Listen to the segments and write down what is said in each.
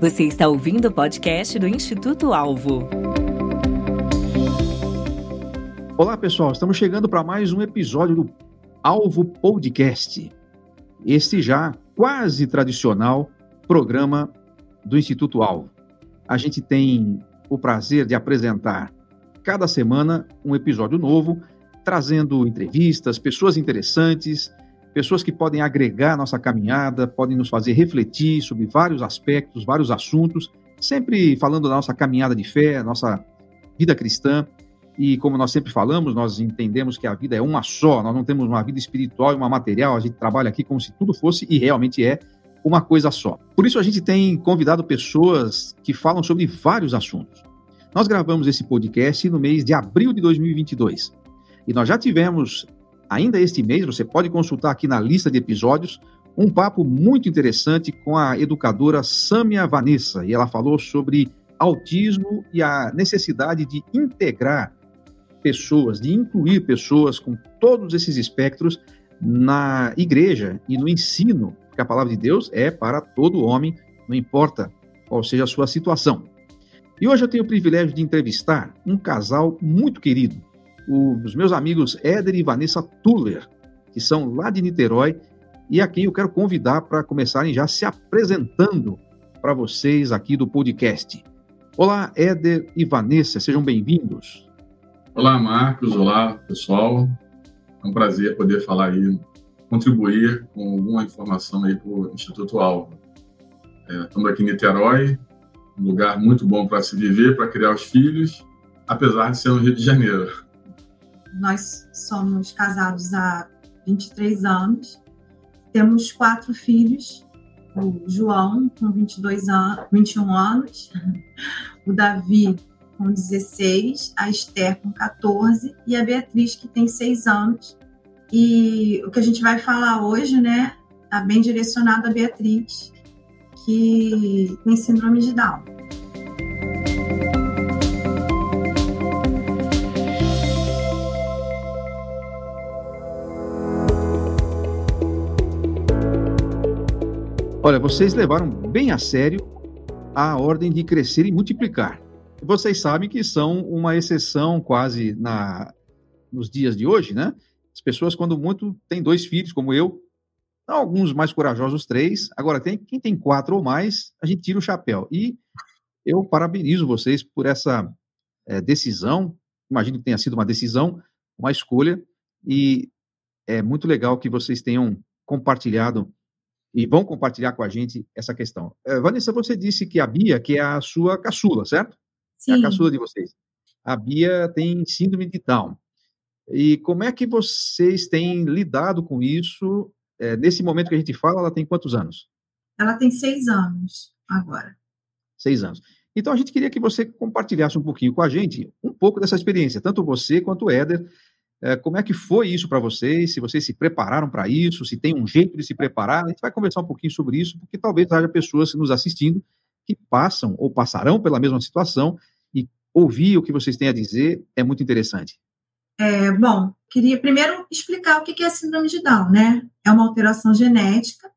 Você está ouvindo o podcast do Instituto Alvo. Olá, pessoal. Estamos chegando para mais um episódio do Alvo Podcast. Este já quase tradicional programa do Instituto Alvo. A gente tem o prazer de apresentar cada semana um episódio novo, trazendo entrevistas, pessoas interessantes, pessoas que podem agregar nossa caminhada, podem nos fazer refletir sobre vários aspectos, vários assuntos, sempre falando da nossa caminhada de fé, nossa vida cristã. E como nós sempre falamos, nós entendemos que a vida é uma só, nós não temos uma vida espiritual e uma material, a gente trabalha aqui como se tudo fosse e realmente é uma coisa só. Por isso a gente tem convidado pessoas que falam sobre vários assuntos. Nós gravamos esse podcast no mês de abril de 2022 e nós já tivemos Ainda este mês, você pode consultar aqui na lista de episódios um papo muito interessante com a educadora Samia Vanessa, e ela falou sobre autismo e a necessidade de integrar pessoas, de incluir pessoas com todos esses espectros na igreja e no ensino, porque a palavra de Deus é para todo homem, não importa qual seja a sua situação. E hoje eu tenho o privilégio de entrevistar um casal muito querido, os meus amigos Éder e Vanessa Tuller, que são lá de Niterói, e a quem eu quero convidar para começarem já se apresentando para vocês aqui do podcast. Olá, Éder e Vanessa, sejam bem-vindos. Olá, Marcos. Olá, pessoal. É um prazer poder falar aí, contribuir com alguma informação aí para o Instituto Alvo. É, estamos aqui em Niterói, um lugar muito bom para se viver, para criar os filhos, apesar de ser no Rio de Janeiro. Nós somos casados há 23 anos, temos quatro filhos, o João, com 22 anos, 21 anos, o Davi, com 16, a Esther, com 14, e a Beatriz, que tem 6 anos. E o que a gente vai falar hoje, né, está bem direcionado a Beatriz, que tem síndrome de Down. Olha, vocês levaram bem a sério a ordem de crescer e multiplicar. Vocês sabem que são uma exceção quase na nos dias de hoje, né? As pessoas, quando muito, têm dois filhos, como eu, alguns mais corajosos, três. Agora, tem quem tem quatro ou mais, a gente tira o chapéu. E eu parabenizo vocês por essa é, decisão. Imagino que tenha sido uma decisão, uma escolha, e é muito legal que vocês tenham compartilhado e vão compartilhar com a gente essa questão. Uh, Vanessa, você disse que a Bia, que é a sua caçula, certo? Sim. É a caçula de vocês. A Bia tem síndrome de Down. E como é que vocês têm lidado com isso? É, nesse momento que a gente fala, ela tem quantos anos? Ela tem seis anos agora. Seis anos. Então, a gente queria que você compartilhasse um pouquinho com a gente um pouco dessa experiência, tanto você quanto o Éder, como é que foi isso para vocês? Se vocês se prepararam para isso? Se tem um jeito de se preparar? A gente vai conversar um pouquinho sobre isso, porque talvez haja pessoas nos assistindo que passam ou passarão pela mesma situação e ouvir o que vocês têm a dizer é muito interessante. É, bom, queria primeiro explicar o que é a síndrome de Down, né? É uma alteração genética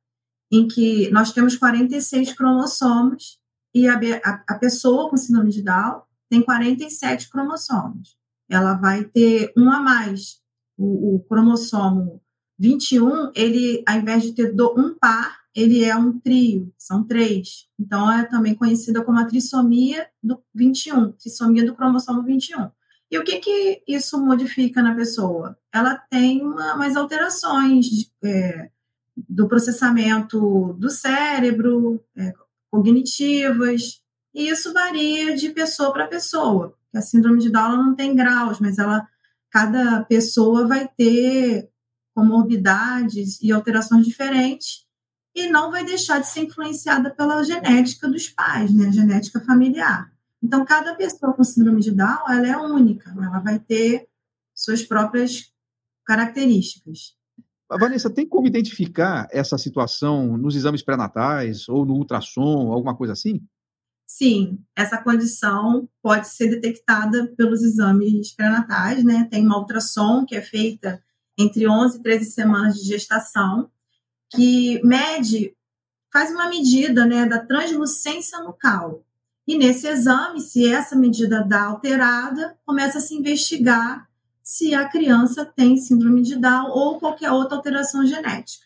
em que nós temos 46 cromossomos e a, a, a pessoa com síndrome de Down tem 47 cromossomos ela vai ter um a mais. O, o cromossomo 21, ele, ao invés de ter do, um par, ele é um trio, são três. Então, é também conhecida como a trissomia do 21, trissomia do cromossomo 21. E o que, que isso modifica na pessoa? Ela tem uma, umas alterações de, é, do processamento do cérebro, é, cognitivas, e isso varia de pessoa para pessoa a síndrome de Down não tem graus, mas ela cada pessoa vai ter comorbidades e alterações diferentes e não vai deixar de ser influenciada pela genética dos pais, né, genética familiar. Então, cada pessoa com síndrome de Down, ela é única, ela vai ter suas próprias características. Vanessa, tem como identificar essa situação nos exames pré-natais ou no ultrassom, alguma coisa assim? Sim, essa condição pode ser detectada pelos exames pré-natais, né? Tem uma ultrassom que é feita entre 11 e 13 semanas de gestação, que mede faz uma medida né, da translucência nucal. E nesse exame, se essa medida dá alterada, começa a se investigar se a criança tem síndrome de Down ou qualquer outra alteração genética.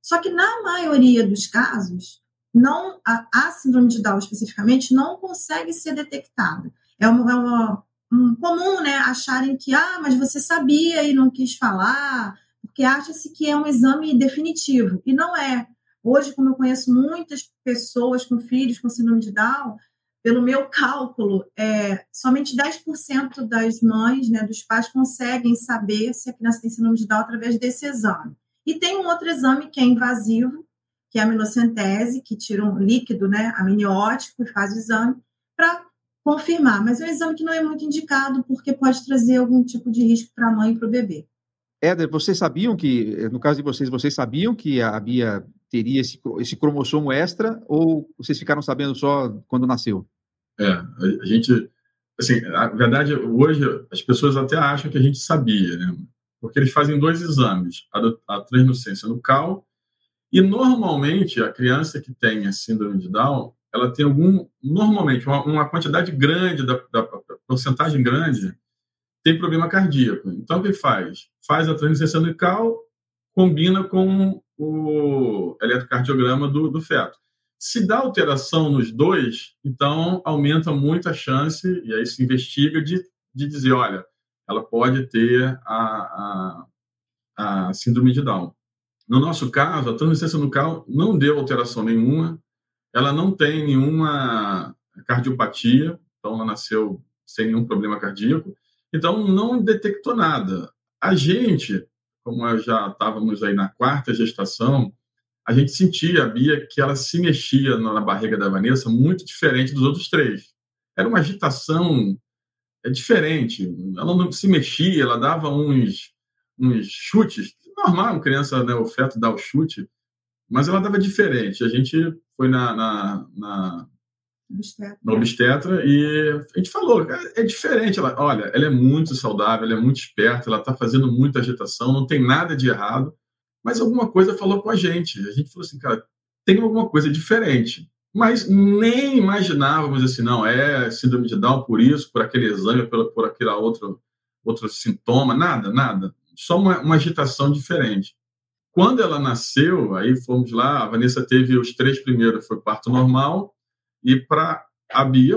Só que na maioria dos casos, não a, a síndrome de Down especificamente não consegue ser detectada. É uma, é uma um, comum, né, acharem que ah, mas você sabia e não quis falar, porque acha-se que é um exame definitivo e não é. Hoje, como eu conheço muitas pessoas com filhos com síndrome de Down, pelo meu cálculo, é, somente 10% das mães, né, dos pais, conseguem saber se a criança tem síndrome de Down através desse exame. E tem um outro exame que é invasivo, que é a aminocentese, que tira um líquido né, amniótico e faz o exame para confirmar. Mas é um exame que não é muito indicado, porque pode trazer algum tipo de risco para a mãe e para o bebê. Éder, vocês sabiam que, no caso de vocês, vocês sabiam que a Bia teria esse, esse cromossomo extra ou vocês ficaram sabendo só quando nasceu? É, a gente, assim, a verdade, hoje as pessoas até acham que a gente sabia, né? Porque eles fazem dois exames, a, a translucência nucal e normalmente a criança que tem a síndrome de Down, ela tem algum, normalmente uma, uma quantidade grande da, da, porcentagem grande tem problema cardíaco. Então o que faz? Faz a translucência nucal, combina com o eletrocardiograma do, do feto. Se dá alteração nos dois, então aumenta muito a chance, e aí se investiga, de, de dizer: olha, ela pode ter a, a, a síndrome de Down. No nosso caso, a translucência nucal não deu alteração nenhuma, ela não tem nenhuma cardiopatia, então ela nasceu sem nenhum problema cardíaco, então não detectou nada. A gente, como já estávamos aí na quarta gestação, a gente sentia, a Bia, que ela se mexia na barriga da Vanessa muito diferente dos outros três. Era uma agitação é diferente. Ela não se mexia, ela dava uns, uns chutes. Normal, criança, né, o feto dá o chute, mas ela dava diferente. A gente foi na, na, na obstetra. na obstetra e a gente falou, é, é, diferente. Ela, olha, ela é muito saudável, ela é muito esperta, ela está fazendo muita agitação, não tem nada de errado, mas alguma coisa falou com a gente. A gente falou assim, cara, tem alguma coisa diferente. Mas nem imaginávamos assim, não, é síndrome de Down por isso, por aquele exame, por, por aquele outro, outro sintoma, nada, nada. Só uma, uma agitação diferente. Quando ela nasceu, aí fomos lá, a Vanessa teve os três primeiros, foi parto normal, e para a Bia,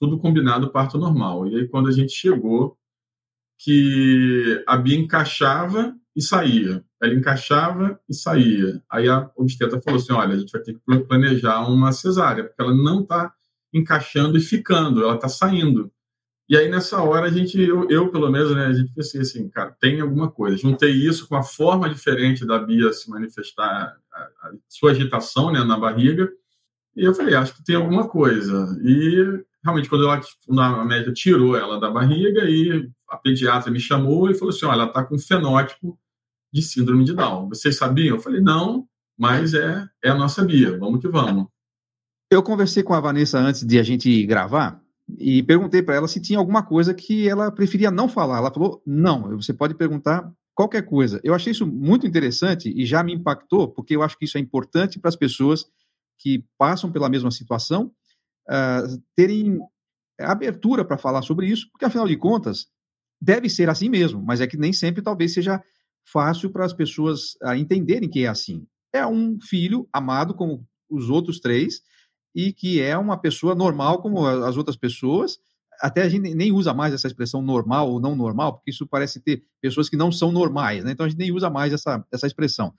tudo combinado, parto normal. E aí, quando a gente chegou, que a Bia encaixava e saía. Ela encaixava e saía. Aí a obstetra falou assim: olha, a gente vai ter que planejar uma cesárea, porque ela não está encaixando e ficando, ela está saindo. E aí, nessa hora, a gente, eu, eu, pelo menos, né, a gente pensei assim, cara, tem alguma coisa. Juntei isso com a forma diferente da Bia se manifestar, a, a sua agitação né, na barriga, e eu falei, acho que tem alguma coisa. E realmente, quando, ela, quando a médica tirou ela da barriga, e a pediatra me chamou e falou assim: olha, ela está com fenótipo de síndrome de Down. Vocês sabiam? Eu falei, não, mas é, é a nossa Bia, vamos que vamos. Eu conversei com a Vanessa antes de a gente gravar e perguntei para ela se tinha alguma coisa que ela preferia não falar. Ela falou, não, você pode perguntar qualquer coisa. Eu achei isso muito interessante e já me impactou, porque eu acho que isso é importante para as pessoas que passam pela mesma situação uh, terem abertura para falar sobre isso, porque afinal de contas, deve ser assim mesmo, mas é que nem sempre talvez seja fácil para as pessoas uh, entenderem que é assim. É um filho amado como os outros três e que é uma pessoa normal como as outras pessoas. Até a gente nem usa mais essa expressão normal ou não normal, porque isso parece ter pessoas que não são normais, né? então a gente nem usa mais essa, essa expressão.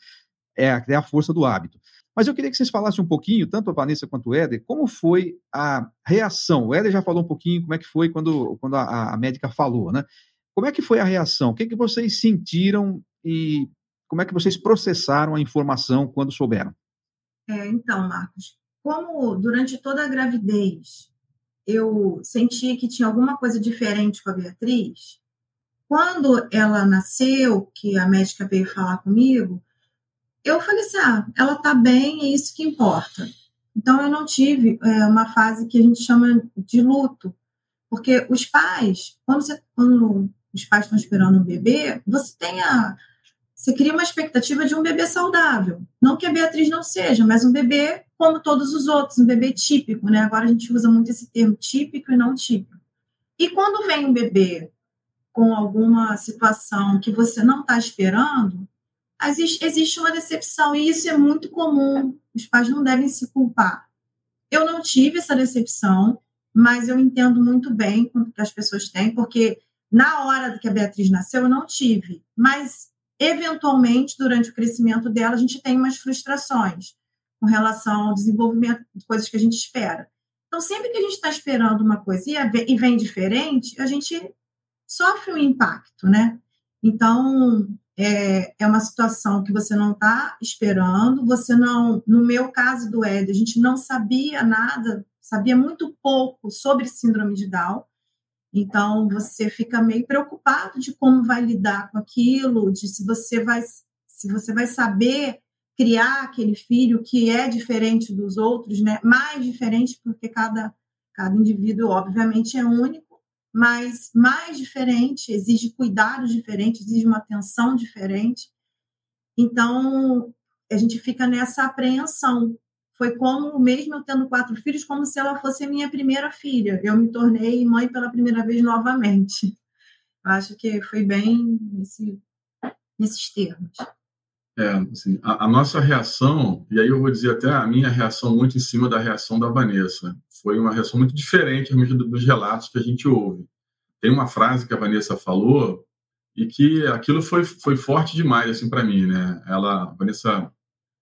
É, é a força do hábito. Mas eu queria que vocês falassem um pouquinho, tanto a Vanessa quanto o Éder, como foi a reação. O Éder já falou um pouquinho como é que foi quando, quando a, a médica falou, né? Como é que foi a reação? O que, que vocês sentiram e como é que vocês processaram a informação quando souberam? É, então, Marcos, como durante toda a gravidez eu sentia que tinha alguma coisa diferente com a Beatriz, quando ela nasceu, que a médica veio falar comigo, eu falei assim: ah, ela tá bem, é isso que importa. Então eu não tive é, uma fase que a gente chama de luto, porque os pais, quando, você, quando os pais estão esperando um bebê, você tem a você cria uma expectativa de um bebê saudável. Não que a Beatriz não seja, mas um bebê como todos os outros, um bebê típico, né? Agora a gente usa muito esse termo típico e não típico. E quando vem um bebê com alguma situação que você não está esperando, existe uma decepção, e isso é muito comum. Os pais não devem se culpar. Eu não tive essa decepção, mas eu entendo muito bem o que as pessoas têm, porque na hora que a Beatriz nasceu, eu não tive. Mas, eventualmente, durante o crescimento dela, a gente tem umas frustrações com relação ao desenvolvimento de coisas que a gente espera. Então, sempre que a gente está esperando uma coisa e vem diferente, a gente sofre um impacto, né? Então, é, é uma situação que você não está esperando, você não, no meu caso do Ed, a gente não sabia nada, sabia muito pouco sobre síndrome de Down, então você fica meio preocupado de como vai lidar com aquilo, de se você vai se você vai saber criar aquele filho que é diferente dos outros, né? Mais diferente porque cada cada indivíduo obviamente é único mas mais diferente, exige cuidados diferentes, exige uma atenção diferente. Então, a gente fica nessa apreensão. Foi como, mesmo eu tendo quatro filhos, como se ela fosse a minha primeira filha. Eu me tornei mãe pela primeira vez novamente. Acho que foi bem nesse, nesses termos. É, assim, a, a, nossa reação, e aí eu vou dizer até a minha reação muito em cima da reação da Vanessa, foi uma reação muito diferente dos relatos que a gente ouve. Tem uma frase que a Vanessa falou e que aquilo foi, foi forte demais assim para mim, né? Ela, a Vanessa,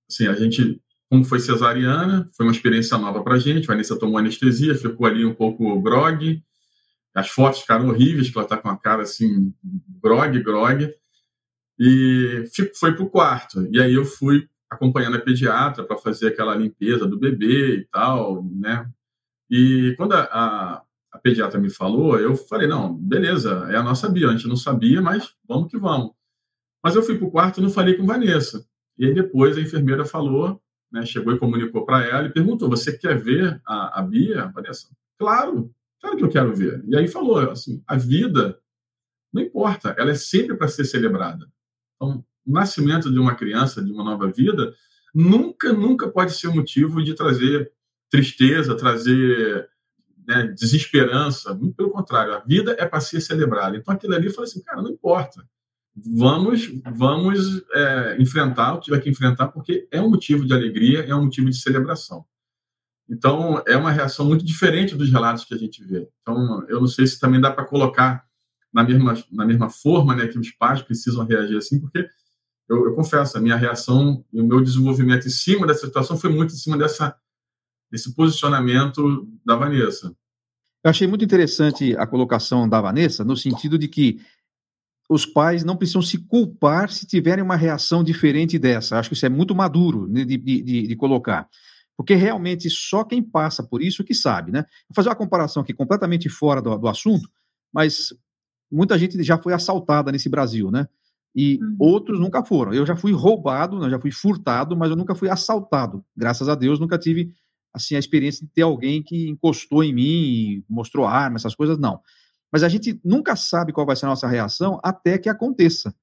assim, a gente, como foi cesariana, foi uma experiência nova para a gente. A Vanessa tomou anestesia, ficou ali um pouco grog. As fotos ficaram horríveis, que ela está com a cara assim, grog, grog e foi para o quarto. E aí eu fui acompanhando a pediatra para fazer aquela limpeza do bebê e tal, né? E quando a, a, a, pediatra me falou, eu falei, não, beleza, é a nossa Bia, a gente não sabia, mas vamos que vamos. Mas eu fui para o quarto e não falei com Vanessa. E aí depois a enfermeira falou, né, chegou e comunicou para ela e perguntou, você quer ver a, a Bia, Vanessa? Claro, claro que eu quero ver. E aí falou, assim, a vida não importa, ela é sempre para ser celebrada. Então, o nascimento de uma criança, de uma nova vida, nunca, nunca pode ser motivo de trazer tristeza, trazer né, desesperança. Muito pelo contrário, a vida é para ser celebrada. Então, aquilo ali foi assim, cara, não importa. Vamos, vamos é, enfrentar o que tiver que enfrentar, porque é um motivo de alegria, é um motivo de celebração. Então, é uma reação muito diferente dos relatos que a gente vê. Então, eu não sei se também dá para colocar na mesma, na mesma forma né, que os pais precisam reagir assim, porque eu, eu, confesso, a minha reação e o meu desenvolvimento em cima dessa situação foi muito em cima dessa, desse posicionamento da Vanessa. Eu achei muito interessante a colocação da Vanessa, no sentido de que os pais não precisam se culpar se tiverem uma reação diferente dessa. Acho que isso é muito maduro né, de, de, de, de colocar. Porque realmente só quem passa por isso que sabe, né? Vou fazer uma comparação aqui completamente fora do, do assunto, mas muita gente já foi assaltada nesse Brasil, né? E uhum. outros nunca foram. Eu já fui roubado, né? já fui furtado, mas eu nunca fui assaltado. Graças a Deus, nunca tive assim a experiência de ter alguém que encostou em mim e mostrou arma, essas coisas não. Mas a gente nunca sabe qual vai ser a nossa reação até que aconteça.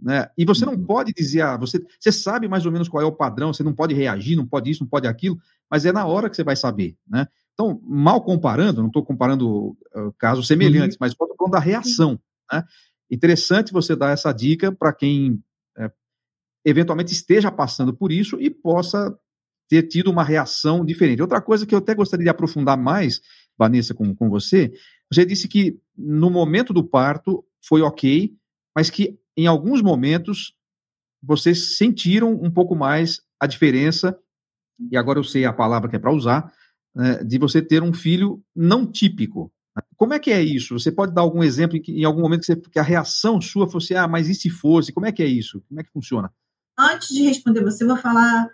Né? E você não uhum. pode dizer, ah, você, você sabe mais ou menos qual é o padrão, você não pode reagir, não pode isso, não pode aquilo, mas é na hora que você vai saber. Né? Então, mal comparando, não estou comparando uh, casos semelhantes, uhum. mas estou falando da reação. Né? Interessante você dar essa dica para quem é, eventualmente esteja passando por isso e possa ter tido uma reação diferente. Outra coisa que eu até gostaria de aprofundar mais, Vanessa, com, com você, você disse que no momento do parto foi ok, mas que em alguns momentos vocês sentiram um pouco mais a diferença, e agora eu sei a palavra que é para usar, né, de você ter um filho não típico. Como é que é isso? Você pode dar algum exemplo em, que, em algum momento que, você, que, a reação sua fosse, ah, mas e se fosse? Como é que é isso? Como é que funciona? Antes de responder você, vou falar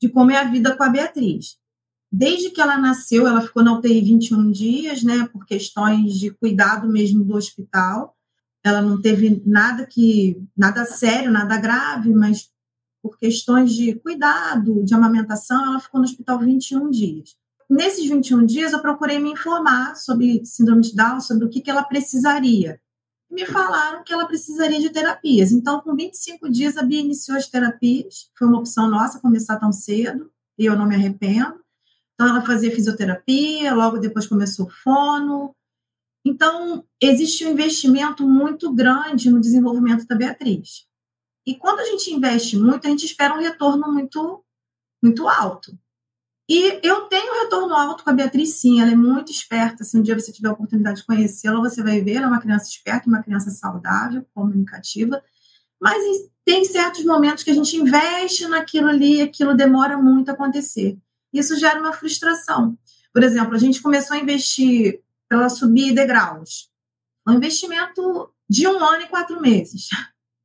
de como é a vida com a Beatriz. Desde que ela nasceu, ela ficou na UTI 21 dias, né, por questões de cuidado mesmo do hospital. Ela não teve nada que nada sério, nada grave, mas por questões de cuidado, de amamentação, ela ficou no hospital 21 dias. Nesses 21 dias, eu procurei me informar sobre síndrome de Down, sobre o que, que ela precisaria. me falaram que ela precisaria de terapias. Então, com 25 dias, a Bia iniciou as terapias. Foi uma opção nossa começar tão cedo, e eu não me arrependo. Então, ela fazia fisioterapia, logo depois começou fono. Então, existe um investimento muito grande no desenvolvimento da Beatriz. E quando a gente investe muito, a gente espera um retorno muito, muito alto. E eu tenho retorno alto com a Beatriz, sim, ela é muito esperta. Se um dia você tiver a oportunidade de conhecê-la, você vai ver, ela é uma criança esperta, uma criança saudável, comunicativa. Mas tem certos momentos que a gente investe naquilo ali e aquilo demora muito a acontecer. Isso gera uma frustração. Por exemplo, a gente começou a investir para ela subir degraus. Um investimento de um ano e quatro meses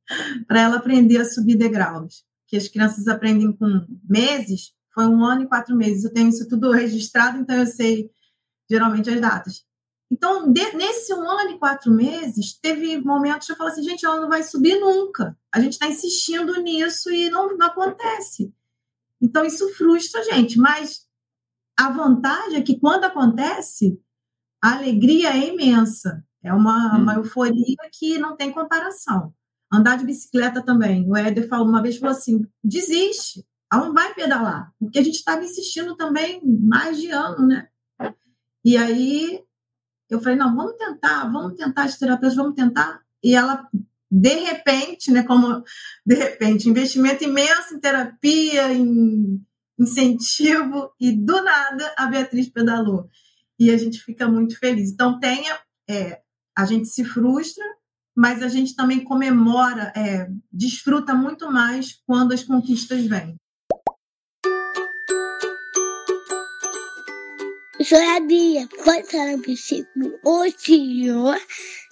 para ela aprender a subir degraus. Que as crianças aprendem com meses, foi um ano e quatro meses. Eu tenho isso tudo registrado, então eu sei geralmente as datas. Então, de, nesse um ano e quatro meses, teve momentos que eu falo assim, gente, ela não vai subir nunca. A gente está insistindo nisso e não, não acontece. Então, isso frustra a gente. Mas a vantagem é que quando acontece, a alegria é imensa. É uma, hum. uma euforia que não tem comparação. Andar de bicicleta também. O Éder falou uma vez, falou assim, desiste ela não vai pedalar, porque a gente estava insistindo também mais de ano, né? E aí eu falei, não, vamos tentar, vamos tentar as terapias, vamos tentar. E ela, de repente, né, como de repente, investimento imenso em terapia, em incentivo, e do nada a Beatriz pedalou. E a gente fica muito feliz. Então, tenha, é, a gente se frustra, mas a gente também comemora, é, desfruta muito mais quando as conquistas vêm. Sabia quando versículo o Senhor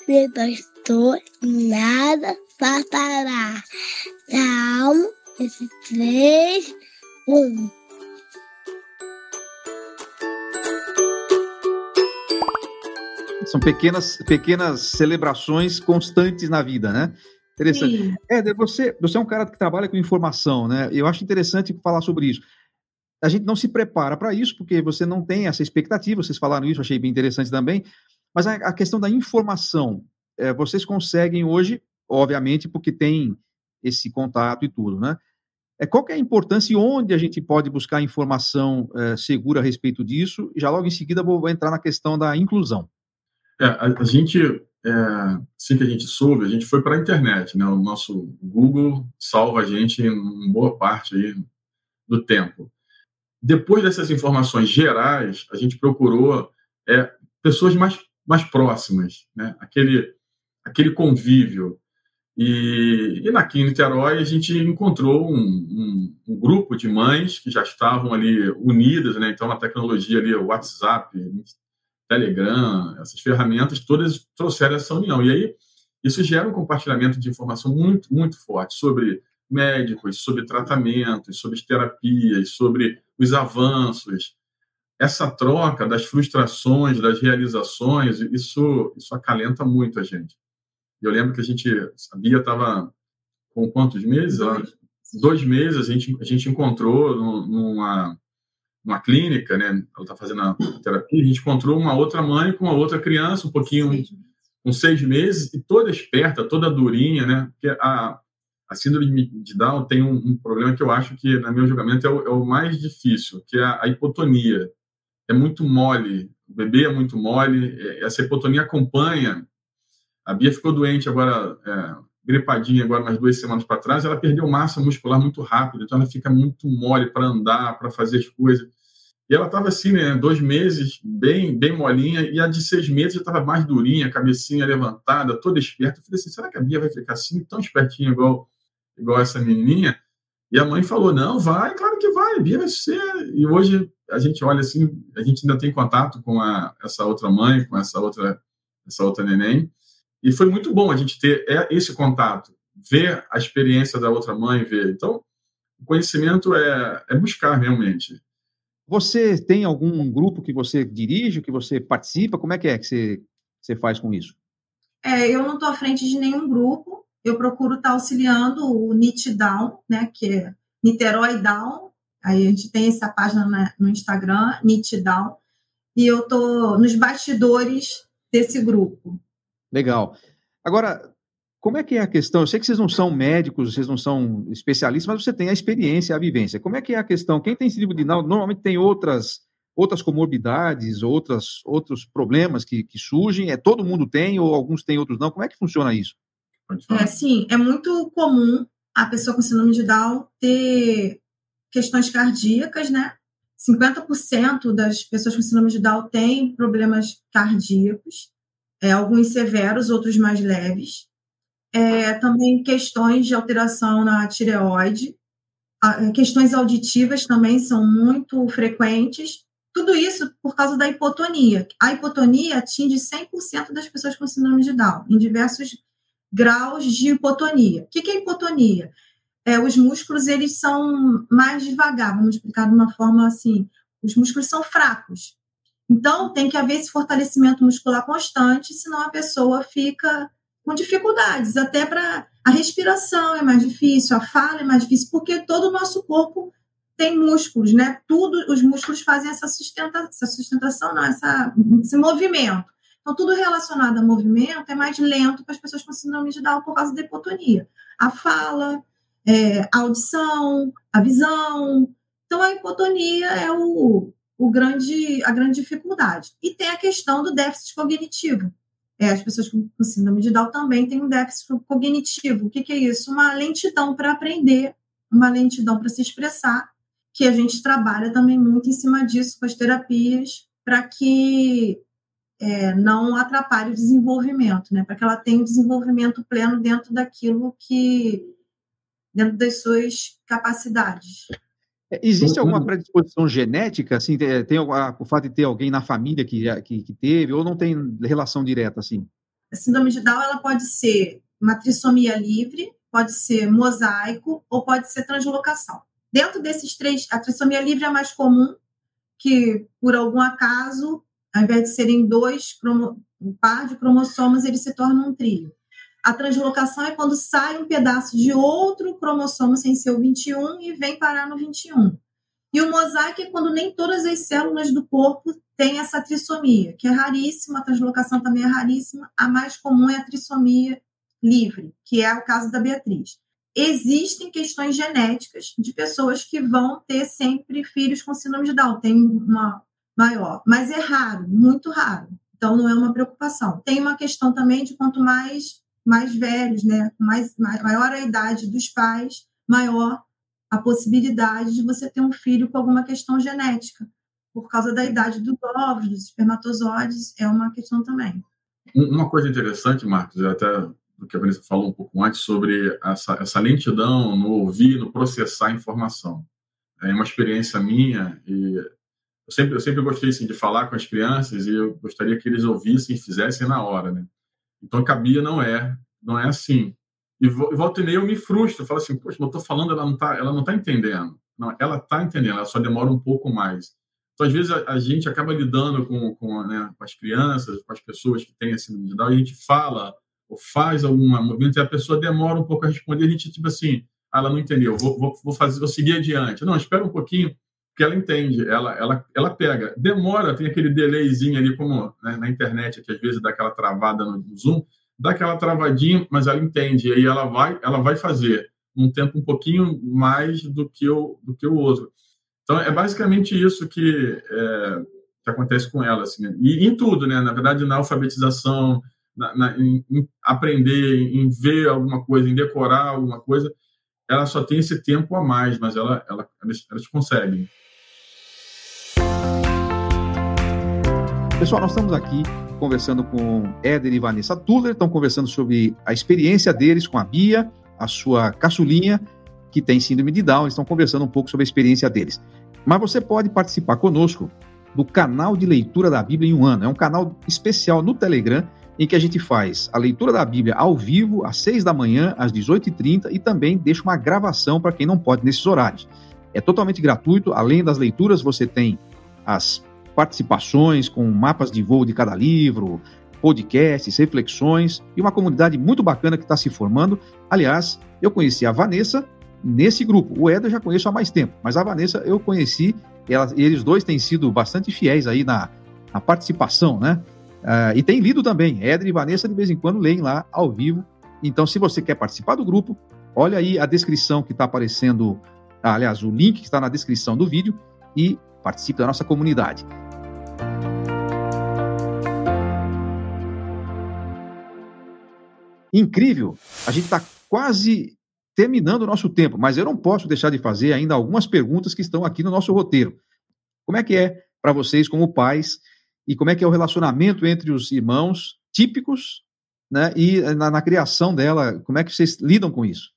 me bastou nada parar. Salmo 23, 1. São pequenas, pequenas celebrações constantes na vida, né? Interessante. É, você, você é um cara que trabalha com informação, né? Eu acho interessante falar sobre isso a gente não se prepara para isso, porque você não tem essa expectativa, vocês falaram isso, achei bem interessante também, mas a, a questão da informação, é, vocês conseguem hoje, obviamente, porque tem esse contato e tudo, né? É, qual é a importância e onde a gente pode buscar informação é, segura a respeito disso? E já logo em seguida vou entrar na questão da inclusão. É, a, a, gente, é, assim que a gente soube, a gente foi para a internet, né? O nosso Google salva a gente em boa parte aí do tempo. Depois dessas informações gerais, a gente procurou é, pessoas mais, mais próximas, né? aquele, aquele convívio. E, e aqui em Niterói a gente encontrou um, um, um, grupo de mães que já estavam ali unidas, né? então a tecnologia ali, o WhatsApp, Telegram, essas ferramentas todas trouxeram essa união. E aí isso gera um compartilhamento de informação muito, muito forte sobre médicos, sobre tratamentos, sobre terapias, sobre os avanços. Essa troca das frustrações, das realizações, isso, isso acalenta muito a gente. Eu lembro que a gente, a Bia estava com quantos meses? Dois, Dois meses, a gente, a gente encontrou numa, numa clínica, né? Ela está fazendo a terapia, a gente encontrou uma outra mãe com uma outra criança, um pouquinho, com seis meses, e toda esperta, toda durinha, né? Porque a, a síndrome de Down tem um, um, problema que eu acho que, na meu julgamento, é o, é o mais difícil, que é a, a, hipotonia. É muito mole, o bebê é muito mole, é, essa hipotonia acompanha. A Bia ficou doente agora, é, gripadinha agora umas duas semanas para trás, ela perdeu massa muscular muito rápido, então ela fica muito mole para andar, para fazer as coisas. E ela estava assim, né, dois meses, bem, bem molinha, e a de seis meses já estava mais durinha, cabecinha levantada, toda esperta. Eu falei assim, será que a Bia vai ficar assim, tão espertinha igual igual essa menininha. E a mãe falou: não, vai, claro que vai, Bia vai ser. E hoje a gente olha assim, a gente ainda tem contato com a, essa outra mãe, com essa outra, essa outra neném. E foi muito bom a gente ter é, esse contato, ver a experiência da outra mãe, ver. Então, o conhecimento é, é buscar realmente. Você tem algum grupo que você dirige, que você participa? Como é que é que você, você faz com isso? É, eu não estou à frente de nenhum grupo, eu procuro estar tá auxiliando o NIT Down, né, que é Niterói Down. Aí a gente tem essa página no Instagram, NIT Down, e eu tô nos bastidores desse grupo. Legal. Agora, como é que é a questão? Eu sei que vocês não são médicos, vocês não são especialistas, mas você tem a experiência, a vivência. Como é que é a questão? Quem tem síndrome de Down normalmente tem outras outras comorbidades, outras, outros problemas que, que surgem? É todo mundo tem ou alguns têm, outros não? Como é que funciona isso? É, sim, é muito comum a pessoa com síndrome de Down ter questões cardíacas, né? 50% das pessoas com síndrome de Down têm problemas cardíacos, é, alguns severos, outros mais leves é, também questões de alteração na tireoide, é, questões auditivas também são muito frequentes. Tudo isso por causa da hipotonia. A hipotonia atinge 100% das pessoas com síndrome de Down, em diversos graus de hipotonia. O que é hipotonia? É, os músculos eles são mais devagar, vamos explicar de uma forma assim. Os músculos são fracos. Então, tem que haver esse fortalecimento muscular constante, senão a pessoa fica com dificuldades, até para a respiração é mais difícil, a fala é mais difícil, porque todo o nosso corpo tem músculos, né? Tudo, os músculos fazem essa, sustenta, essa sustentação, não, essa, esse movimento. Então, tudo relacionado a movimento é mais lento para as pessoas com síndrome de Down por causa da hipotonia. A fala, é, a audição, a visão. Então, a hipotonia é o, o grande, a grande dificuldade. E tem a questão do déficit cognitivo, é, as pessoas com, com síndrome de Down também têm um déficit cognitivo. O que, que é isso? Uma lentidão para aprender, uma lentidão para se expressar, que a gente trabalha também muito em cima disso com as terapias, para que é, não atrapalhe o desenvolvimento, né? para que ela tenha o desenvolvimento pleno dentro daquilo que. dentro das suas capacidades. É, existe alguma predisposição genética, assim, tem o fato de ter alguém na família que, que, que, teve, ou não tem relação direta, assim? A síndrome de Down, ela pode ser uma trissomia livre, pode ser mosaico, ou pode ser translocação. Dentro desses três, a trissomia livre é mais comum, que por algum acaso, ao invés de serem dois, um par de cromossomos, eles se tornam um trio. A translocação é quando sai um pedaço de outro cromossomo sem ser o 21 e vem parar no 21. E o mosaico é quando nem todas as células do corpo têm essa trissomia, que é raríssima, a translocação também é raríssima. A mais comum é a trissomia livre, que é o caso da Beatriz. Existem questões genéticas de pessoas que vão ter sempre filhos com síndrome de Down, tem uma maior, mas é raro, muito raro. Então não é uma preocupação. Tem uma questão também de quanto mais mais velhos, né? Mais, maior a idade dos pais, maior a possibilidade de você ter um filho com alguma questão genética. Por causa da idade dos ovos, dos espermatozoides, é uma questão também. Uma coisa interessante, Marcos, é até do que a Vanessa falou um pouco antes, sobre essa, essa lentidão no ouvir, no processar a informação. É uma experiência minha e eu sempre, eu sempre gostei assim, de falar com as crianças e eu gostaria que eles ouvissem e fizessem na hora, né? Então, cabia não é, não é assim. E, volta e meia eu me frustro, eu falo assim, poxa, eu estou falando, ela não está ela não tá entendendo. Não, ela está entendendo, ela só demora um pouco mais. Então, às vezes, a, a gente acaba lidando com, com, né, com, as crianças, com as pessoas que têm esse síndrome de e a gente fala ou faz algum movimento e a pessoa demora um pouco a responder, a gente, tipo assim, ah, ela não entendeu, vou, vou, vou, fazer, vou seguir adiante. Não, espera um pouquinho, que ela entende, ela, ela, ela pega. Demora, tem aquele delayzinho ali, como né, na internet, que às vezes dá aquela travada no Zoom, dá aquela travadinha, mas ela entende, e aí ela vai, ela vai fazer um tempo um pouquinho mais do que o, do que o outro. Então, é basicamente isso que, é, que acontece com ela. Assim, e em tudo, né? na verdade, na alfabetização, na, na, em, em aprender, em ver alguma coisa, em decorar alguma coisa, ela só tem esse tempo a mais, mas ela, ela, elas, elas conseguem. Pessoal, nós estamos aqui conversando com Éder e Vanessa Tuller, estão conversando sobre a experiência deles com a Bia, a sua caçulinha, que tem síndrome de Down, estão conversando um pouco sobre a experiência deles. Mas você pode participar conosco do canal de leitura da Bíblia em um ano. É um canal especial no Telegram em que a gente faz a leitura da Bíblia ao vivo, às 6 da manhã, às 18h30 e também deixa uma gravação para quem não pode nesses horários. É totalmente gratuito, além das leituras, você tem as participações com mapas de voo de cada livro, podcasts, reflexões e uma comunidade muito bacana que está se formando. Aliás, eu conheci a Vanessa nesse grupo. O Eder já conheço há mais tempo, mas a Vanessa eu conheci, eles dois têm sido bastante fiéis aí na, na participação, né? Uh, e tem lido também. Éder e Vanessa, de vez em quando, leem lá ao vivo. Então, se você quer participar do grupo, olha aí a descrição que está aparecendo, aliás, o link que está na descrição do vídeo e participe da nossa comunidade. Incrível! A gente está quase terminando o nosso tempo, mas eu não posso deixar de fazer ainda algumas perguntas que estão aqui no nosso roteiro. Como é que é para vocês, como pais, e como é que é o relacionamento entre os irmãos típicos né, e na, na criação dela, como é que vocês lidam com isso?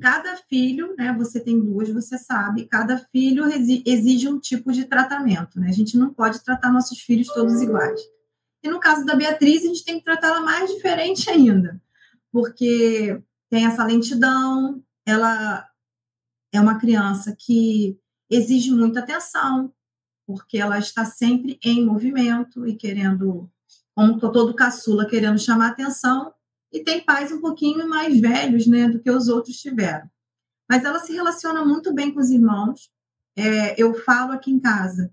Cada filho, né, você tem duas, você sabe, cada filho exige um tipo de tratamento, né? A gente não pode tratar nossos filhos todos iguais. E no caso da Beatriz, a gente tem que tratá-la mais diferente ainda, porque tem essa lentidão, ela é uma criança que exige muita atenção, porque ela está sempre em movimento e querendo, como todo caçula, querendo chamar atenção, e tem pais um pouquinho mais velhos né, do que os outros tiveram. Mas ela se relaciona muito bem com os irmãos. É, eu falo aqui em casa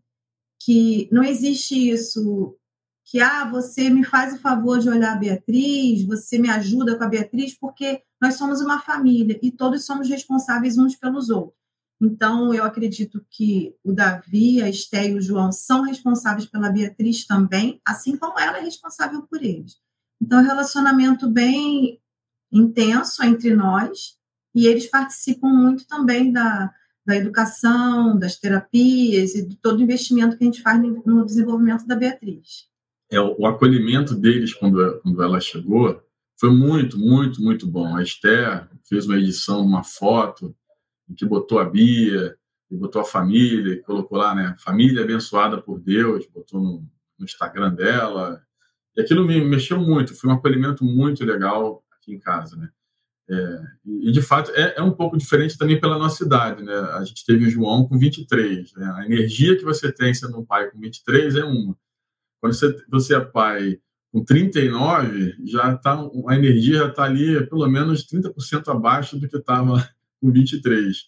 que não existe isso que ah, você me faz o favor de olhar a Beatriz, você me ajuda com a Beatriz, porque nós somos uma família e todos somos responsáveis uns pelos outros. Então, eu acredito que o Davi, a Esté e o João são responsáveis pela Beatriz também, assim como ela é responsável por eles. Então, é um relacionamento bem intenso entre nós e eles participam muito também da, da educação, das terapias e de todo o investimento que a gente faz no desenvolvimento da Beatriz. É, o acolhimento deles quando, quando ela chegou foi muito, muito, muito bom. A Esther fez uma edição, uma foto, em que botou a Bia, e botou a família, colocou lá, né? Família abençoada por Deus, botou no, no Instagram dela. E aquilo me mexeu muito, foi um acolhimento muito legal aqui em casa, né? É, e, de fato, é, é, um pouco diferente também pela nossa idade, né? A gente teve o João com 23, né? A energia que você tem sendo um pai com 23 é uma. Quando você, você é pai com 39, já tá, a energia já está ali pelo menos 30% abaixo do que estava com 23.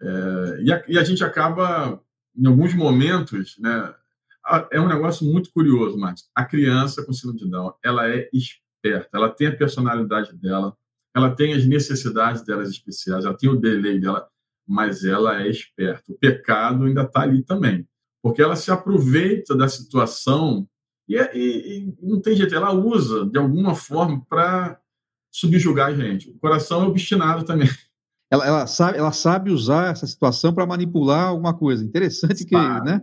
É, e, a, e a gente acaba, em alguns momentos, né, é um negócio muito curioso, Max. A criança com síndrome de Down, ela é esperta, ela tem a personalidade dela, ela tem as necessidades delas especiais, ela tem o delay dela, mas ela é esperta. O pecado ainda está ali também, porque ela se aproveita da situação e, e, e não tem jeito, ela usa de alguma forma para subjugar a gente. O coração é obstinado também ela, ela, sabe, ela sabe usar essa situação para manipular alguma coisa. Interessante que, né?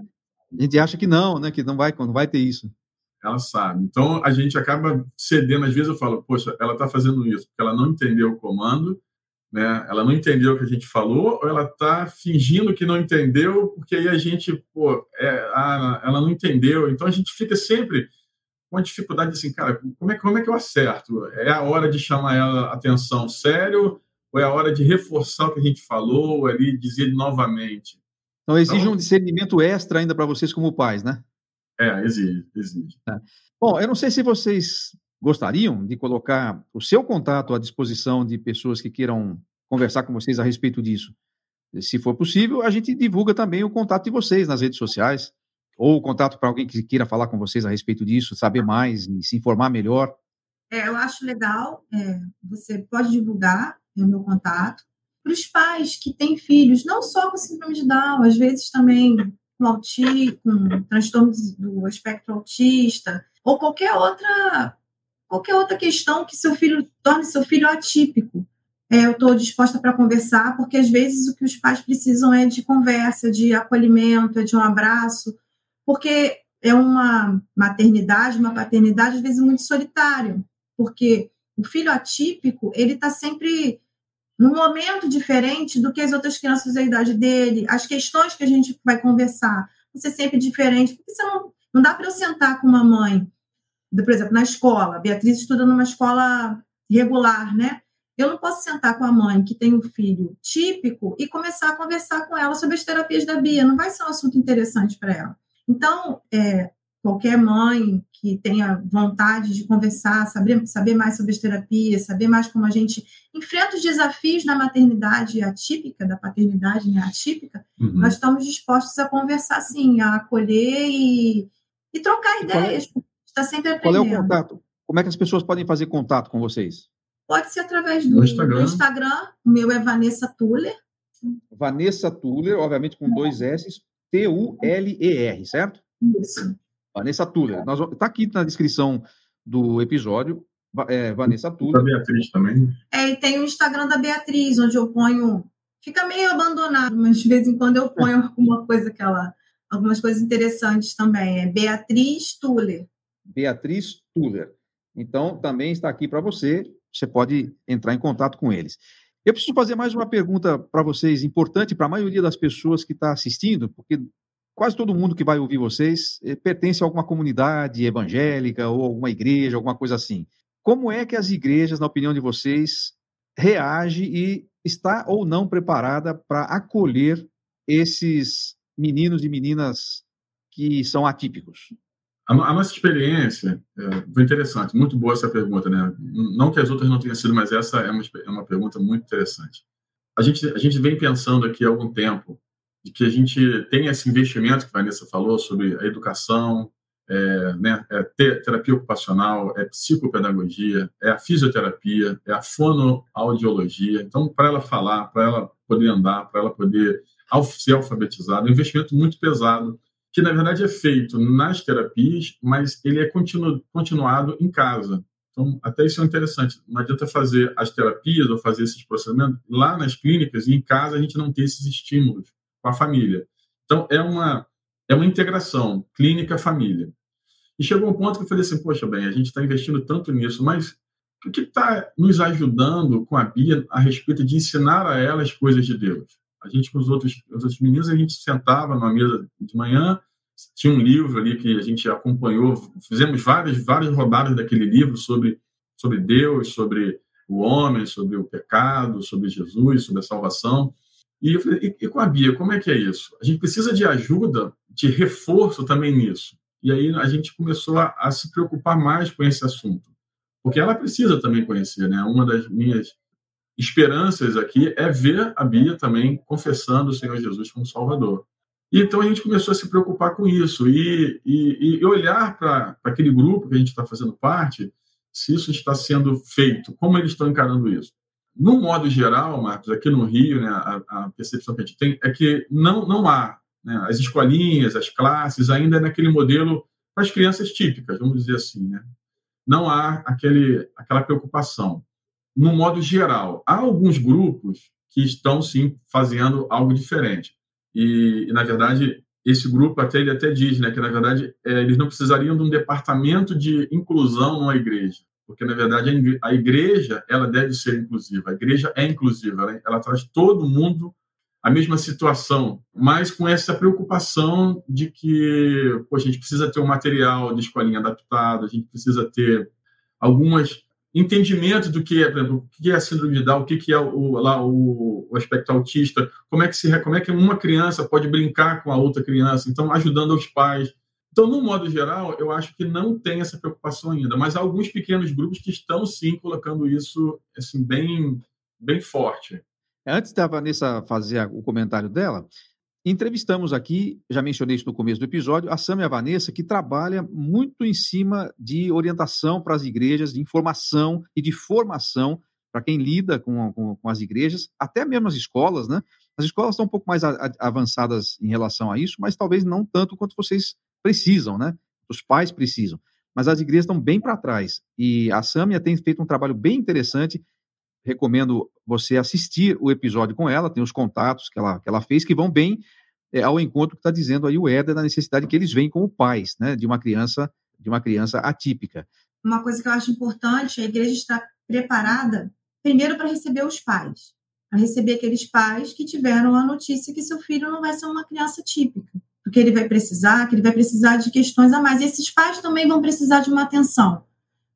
A gente acha que não, né? Que não vai, não vai ter isso. Ela sabe. Então a gente acaba cedendo. Às vezes eu falo, poxa, ela está fazendo isso porque ela não entendeu o comando, né? Ela não entendeu o que a gente falou, ou ela está fingindo que não entendeu, porque aí a gente, pô, é, a, ela não entendeu. Então a gente fica sempre com a dificuldade assim, cara, como é, como é que eu acerto? É a hora de chamar ela atenção sério ou é a hora de reforçar o que a gente falou ali, dizer novamente? Então, exige então, um discernimento extra ainda para vocês como pais, né? É, exige, exige. É. Bom, eu não sei se vocês gostariam de colocar o seu contato à disposição de pessoas que queiram conversar com vocês a respeito disso. Se for possível, a gente divulga também o contato de vocês nas redes sociais, ou o contato para alguém que queira falar com vocês a respeito disso, saber mais e se informar melhor. É, eu acho legal, é, você pode divulgar é o meu contato. Para os pais que têm filhos, não só com síndrome de Down, às vezes também com autismo, com transtorno do espectro autista, ou qualquer outra qualquer outra questão que seu filho torne seu filho atípico. É, eu estou disposta para conversar, porque às vezes o que os pais precisam é de conversa, de acolhimento, é de um abraço, porque é uma maternidade, uma paternidade às vezes muito solitária, porque o filho atípico ele está sempre num momento diferente do que as outras crianças da idade dele, as questões que a gente vai conversar vão ser sempre diferentes, porque você não, não dá para eu sentar com uma mãe, por exemplo, na escola, Beatriz estuda numa escola regular, né? Eu não posso sentar com a mãe que tem um filho típico e começar a conversar com ela sobre as terapias da Bia, não vai ser um assunto interessante para ela. Então, é, qualquer mãe que tenha vontade de conversar, saber, saber mais sobre as terapias, saber mais como a gente enfrenta os desafios da maternidade atípica, da paternidade né, atípica, uhum. nós estamos dispostos a conversar, sim, a acolher e, e trocar ideias. está sempre aprendendo. Qual é o contato? Como é que as pessoas podem fazer contato com vocês? Pode ser através do, Instagram. do Instagram. O meu é Vanessa Tuller. Vanessa Tuller, obviamente com dois S, T-U-L-E-R, certo? Isso. Vanessa Tuller. Está aqui na descrição do episódio. É, Vanessa Tuller. A Beatriz também. É, e tem o Instagram da Beatriz, onde eu ponho. Fica meio abandonado, mas de vez em quando eu ponho alguma coisa que ela. Algumas coisas interessantes também. É Beatriz Tuller. Beatriz Tuller. Então, também está aqui para você. Você pode entrar em contato com eles. Eu preciso fazer mais uma pergunta para vocês, importante para a maioria das pessoas que está assistindo, porque quase todo mundo que vai ouvir vocês eh, pertence a alguma comunidade evangélica ou alguma igreja, alguma coisa assim. Como é que as igrejas, na opinião de vocês, reagem e está ou não preparada para acolher esses meninos e meninas que são atípicos? A, a nossa experiência é, foi interessante, muito boa essa pergunta, né? Não que as outras não tenham sido, mas essa é uma, é uma pergunta muito interessante. A gente, a gente vem pensando aqui há algum tempo de que a gente tem esse investimento que a Vanessa falou sobre a educação, é, né, é terapia ocupacional, é psicopedagogia, é a fisioterapia, é a fonoaudiologia. Então, para ela falar, para ela poder andar, para ela poder ser alfabetizada, é um investimento muito pesado que na verdade é feito nas terapias, mas ele é continu, continuado em casa. Então, até isso é interessante. Não adianta fazer as terapias ou fazer esses procedimentos lá nas clínicas e em casa a gente não ter esses estímulos com a família. Então, é uma, é uma integração clínica-família. E chegou um ponto que eu falei assim, poxa, bem, a gente está investindo tanto nisso, mas o que está nos ajudando com a Bia a respeito de ensinar a ela as coisas de Deus? A gente, com os outros, os outros meninos, a gente sentava numa mesa de manhã, tinha um livro ali que a gente acompanhou, fizemos várias, várias rodadas daquele livro sobre, sobre Deus, sobre o homem, sobre o pecado, sobre Jesus, sobre a salvação. E eu falei, e, com a Bia, como é que é isso? A gente precisa de ajuda, de reforço também nisso. E aí a gente começou a, a se preocupar mais com esse assunto. Porque ela precisa também conhecer, né? Uma das minhas esperanças aqui é ver a Bia também confessando o Senhor Jesus como Salvador. Então a gente começou a se preocupar com isso e, e, e olhar para aquele grupo que a gente está fazendo parte, se isso está sendo feito, como eles estão encarando isso. No modo geral, Marcos, aqui no Rio, né, a, a percepção que a gente tem é que não, não há né, as escolinhas, as classes, ainda é naquele modelo para as crianças típicas, vamos dizer assim. Né? Não há aquele, aquela preocupação no modo geral. Há alguns grupos que estão, sim, fazendo algo diferente. E, e na verdade, esse grupo até ele até diz né, que, na verdade, é, eles não precisariam de um departamento de inclusão numa igreja. Porque, na verdade, a igreja ela deve ser inclusiva. A igreja é inclusiva. Ela, ela traz todo mundo a mesma situação, mas com essa preocupação de que pô, a gente precisa ter um material de escolinha adaptado, a gente precisa ter algumas entendimento do que é, por exemplo, o que é a síndrome de Down, o que é o, lá, o, o aspecto autista, como é, que se, como é que uma criança pode brincar com a outra criança, então ajudando os pais. Então, no modo geral, eu acho que não tem essa preocupação ainda, mas há alguns pequenos grupos que estão sim colocando isso assim bem bem forte. Antes da Vanessa fazer o comentário dela, Entrevistamos aqui, já mencionei isso no começo do episódio, a Sam e a Vanessa, que trabalha muito em cima de orientação para as igrejas, de informação e de formação para quem lida com, com, com, as igrejas, até mesmo as escolas, né? As escolas estão um pouco mais avançadas em relação a isso, mas talvez não tanto quanto vocês precisam, né? Os pais precisam. Mas as igrejas estão bem para trás. E a Samia tem feito um trabalho bem interessante recomendo você assistir o episódio com ela, tem os contatos que ela, que ela fez, que vão bem é, ao encontro que está dizendo aí o Éder da necessidade que eles veem como pais, né, de uma criança, de uma criança atípica. Uma coisa que eu acho importante, a igreja está preparada primeiro para receber os pais, para receber aqueles pais que tiveram a notícia que seu filho não vai ser uma criança típica, porque ele vai precisar, que ele vai precisar de questões a mais. E esses pais também vão precisar de uma atenção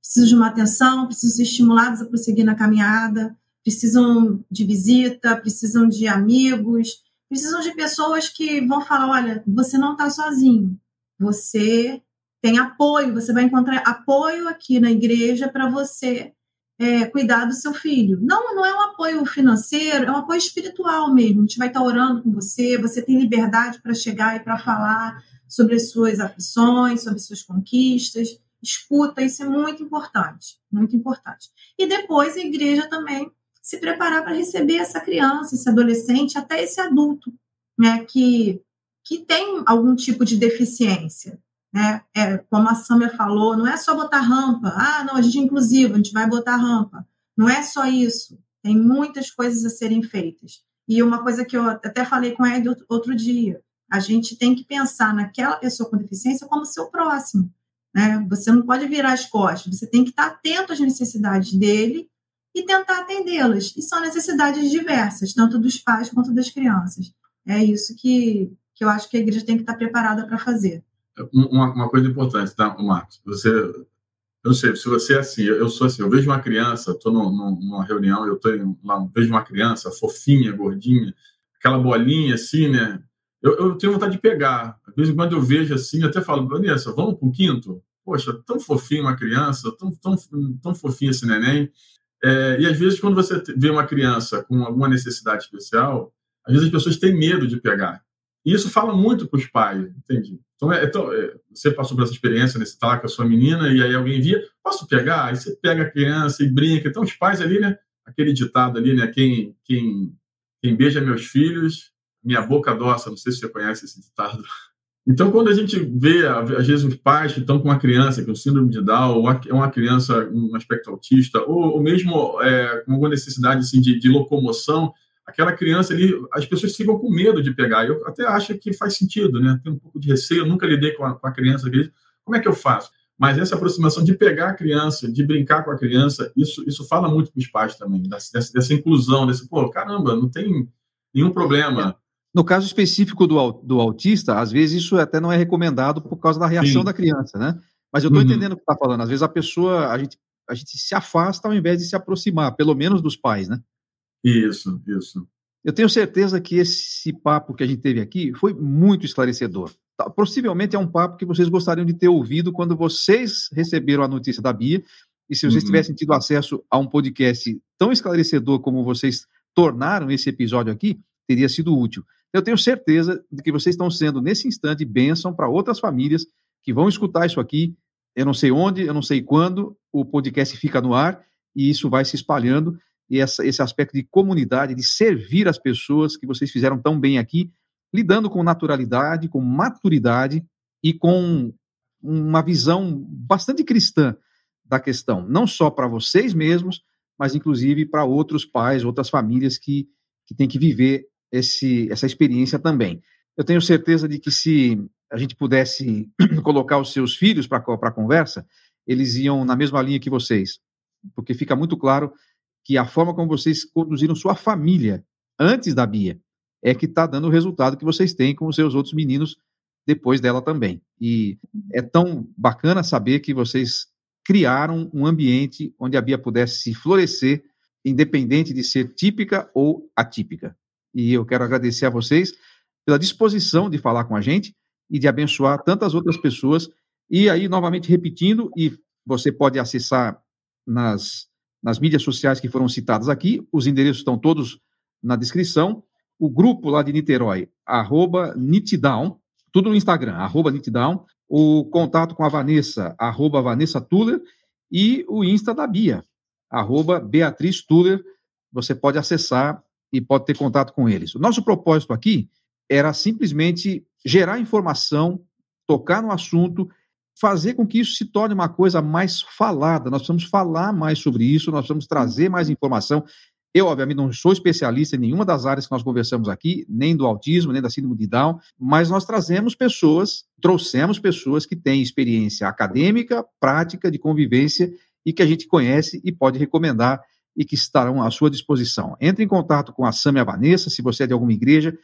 precisam de uma atenção, precisam ser estimulados a prosseguir na caminhada, precisam de visita, precisam de amigos, precisam de pessoas que vão falar: olha, você não está sozinho, você tem apoio, você vai encontrar apoio aqui na igreja para você é, cuidar do seu filho. Não, não é um apoio financeiro, é um apoio espiritual mesmo. A gente vai estar tá orando com você, você tem liberdade para chegar e para falar sobre as suas aflições, sobre suas conquistas escuta, isso é muito importante, muito importante. E depois a igreja também se preparar para receber essa criança, esse adolescente, até esse adulto, né, que, que tem algum tipo de deficiência. Né? É, como a Samia falou, não é só botar rampa. Ah, não, a gente é inclusivo, a gente vai botar rampa. Não é só isso. Tem muitas coisas a serem feitas. E uma coisa que eu até falei com ele outro dia, a gente tem que pensar naquela pessoa com deficiência como seu próximo. Né? Você não pode virar as costas, você tem que estar atento às necessidades dele e tentar atendê-las. E são necessidades diversas, tanto dos pais quanto das crianças. É isso que, que eu acho que a igreja tem que estar preparada para fazer. Uma, uma, coisa importante, tá, Marcos? Você, eu sei, se você é assim, eu sou assim, eu vejo uma criança, estou numa reunião, eu tô lá, vejo uma criança fofinha, gordinha, aquela bolinha assim, né? Eu, eu, tenho vontade de pegar. Às vezes, quando eu vejo assim, eu até falo, Vanessa, vamos para o quinto? Poxa, tão fofinho uma criança, tão, tão, tão fofinho esse neném. É, e às vezes, quando você vê uma criança com alguma necessidade especial, às vezes as pessoas têm medo de pegar. E isso fala muito para os pais, entende? Então, é, então é, você passou por essa experiência, está lá com a sua menina e aí alguém via, posso pegar? Aí você pega a criança e brinca. Então, os pais ali, né? Aquele ditado ali, né? Quem, quem, quem beija meus filhos, minha boca doça, não sei se você conhece esse ditado. Então, quando a gente vê, às vezes, os pais que estão com uma criança com síndrome de Down, ou uma criança com um aspecto autista, ou, ou mesmo é, com alguma necessidade assim, de, de, locomoção, aquela criança ali, as pessoas ficam com medo de pegar. Eu até acho que faz sentido, né? Tem um pouco de receio, eu nunca lidei com a, com a criança. Como é que eu faço? Mas essa aproximação de pegar a criança, de brincar com a criança, isso, isso fala muito para os pais também, dessa, dessa inclusão, desse, pô, caramba, não tem nenhum problema no caso específico do, do autista, às vezes isso até não é recomendado por causa da reação Sim. da criança, né? Mas eu estou uhum. entendendo o que está falando. Às vezes a pessoa, a gente, a gente se afasta ao invés de se aproximar, pelo menos dos pais, né? Isso, isso. Eu tenho certeza que esse papo que a gente teve aqui foi muito esclarecedor. Tá, possivelmente é um papo que vocês gostariam de ter ouvido quando vocês receberam a notícia da Bia. E se vocês uhum. tivessem tido acesso a um podcast tão esclarecedor como vocês tornaram esse episódio aqui, teria sido útil. Eu tenho certeza de que vocês estão sendo, nesse instante, bênção para outras famílias que vão escutar isso aqui. Eu não sei onde, eu não sei quando o podcast fica no ar e isso vai se espalhando. E essa, esse aspecto de comunidade, de servir as pessoas que vocês fizeram tão bem aqui, lidando com naturalidade, com maturidade e com uma visão bastante cristã da questão, não só para vocês mesmos, mas inclusive para outros pais, outras famílias que, que têm que viver esse, essa experiência também. Eu tenho certeza de que se a gente pudesse colocar os seus filhos para a conversa, eles iam na mesma linha que vocês, porque fica muito claro que a forma como vocês conduziram sua família antes da Bia é que está dando o resultado que vocês têm com os seus outros meninos depois dela também. E é tão bacana saber que vocês criaram um ambiente onde a Bia pudesse florescer, independente de ser típica ou atípica. E eu quero agradecer a vocês pela disposição de falar com a gente e de abençoar tantas outras pessoas. E aí, novamente repetindo, e você pode acessar nas, nas mídias sociais que foram citadas aqui, os endereços estão todos na descrição. O grupo lá de Niterói, arroba Nitdown, tudo no Instagram, arroba Nitdown. O contato com a Vanessa, arroba Vanessa Tuller. E o Insta da Bia, arroba Beatriz Tuller. Você pode acessar e pode ter contato com eles. O nosso propósito aqui era simplesmente gerar informação, tocar no assunto, fazer com que isso se torne uma coisa mais falada. Nós precisamos falar mais sobre isso, nós precisamos trazer mais informação. Eu, obviamente, não sou especialista em nenhuma das áreas que nós conversamos aqui, nem do autismo, nem da síndrome de Down, mas nós trazemos pessoas, trouxemos pessoas que têm experiência acadêmica, prática, de convivência e que a gente conhece e pode recomendar e que estarão à sua disposição. Entre em contato com a Sam e a Vanessa, se você é de alguma igreja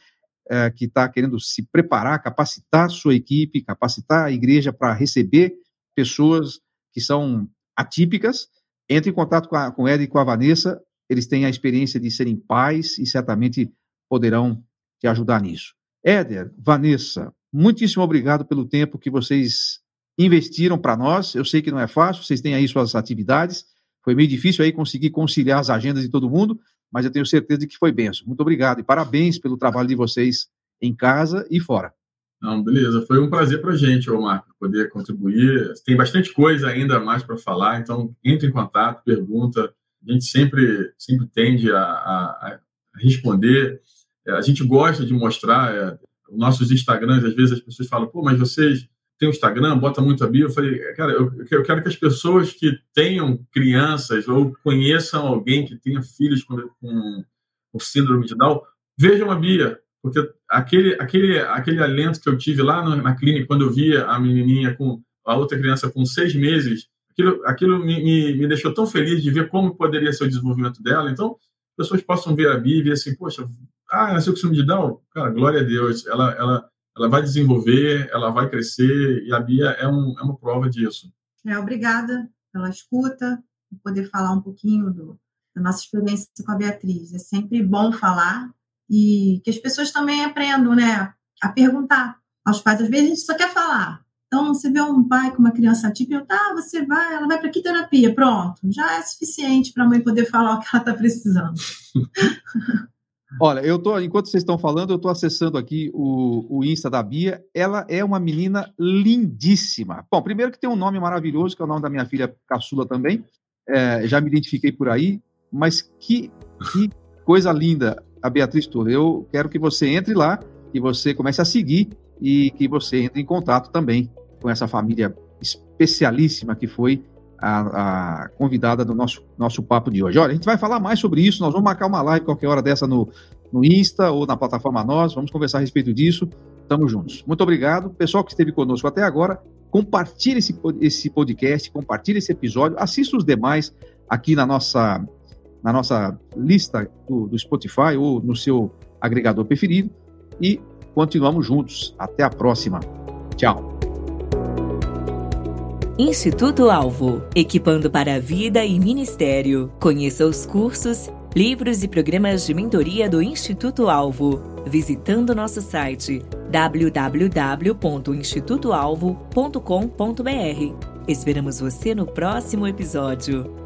é, que está querendo se preparar, capacitar sua equipe, capacitar a igreja para receber pessoas que são atípicas, entre em contato com, a, com e com a Vanessa, eles têm a experiência de serem pais e certamente poderão te ajudar nisso. Éder, Vanessa, muitíssimo obrigado pelo tempo que vocês investiram para nós. Eu sei que não é fácil, vocês têm aí suas atividades, foi meio difícil aí conseguir conciliar as agendas de todo mundo, mas eu tenho certeza de que foi benção. Muito obrigado e parabéns pelo trabalho de vocês em casa e fora. Não, beleza. Foi um prazer para a gente, Marco, poder contribuir. Tem bastante coisa ainda mais para falar, então entre em contato, pergunta. A gente sempre, sempre tende a, a, a responder. É, a gente gosta de mostrar é, nossos Instagrams. Às vezes as pessoas falam, pô, mas vocês têm um Instagram, bota muito a bio. Eu falei, cara, eu, eu quero que as pessoas que tenham crianças ou conheçam alguém que tenha filhos com, com, com síndrome de Down, vejam a Bia, porque aquele, aquele, aquele alento que eu tive lá na clínica, quando eu via a menininha com a outra criança com seis meses, aquilo, aquilo me, me, me deixou tão feliz de ver como poderia ser o desenvolvimento dela. Então, pessoas possam ver a Bia e ver assim, poxa, ah, nasceu com síndrome de Down? Cara, glória a Deus, ela, ela, ela vai desenvolver, ela vai crescer, e a Bia é, um, é uma prova disso. É, obrigada pela escuta, por poder falar um pouquinho do, da nossa experiência com a Beatriz. É sempre bom falar, e que as pessoas também aprendam, né, a perguntar aos pais. Às vezes a gente só quer falar. Então, você vê um pai com uma criança típica, tá, você vai, ela vai para que terapia? Pronto, já é suficiente para a mãe poder falar o que ela está precisando. Olha, eu tô, enquanto vocês estão falando, eu estou acessando aqui o, o Insta da Bia. Ela é uma menina lindíssima. Bom, primeiro que tem um nome maravilhoso, que é o nome da minha filha caçula também. É, já me identifiquei por aí, mas que, que coisa linda a Beatriz Tour. Eu quero que você entre lá, que você comece a seguir e que você entre em contato também com essa família especialíssima que foi a, a, convidada do nosso, nosso papo de hoje. Olha, a gente vai falar mais sobre isso, nós vamos marcar uma live qualquer hora dessa no, no Insta ou na plataforma Nós, vamos conversar a respeito disso. Estamos juntos. Muito obrigado. Pessoal que esteve conosco até agora, compartilhe esse, esse podcast, compartilhe esse episódio, assista os demais aqui na nossa na nossa lista do, do Spotify ou no seu agregador preferido. E continuamos juntos. Até a próxima. Tchau. Instituto Alvo, equipando para a vida e ministério. Conheça os cursos, livros e programas de mentoria do Instituto Alvo, visitando nosso site www.institutoalvo.com.br. Esperamos você no próximo episódio.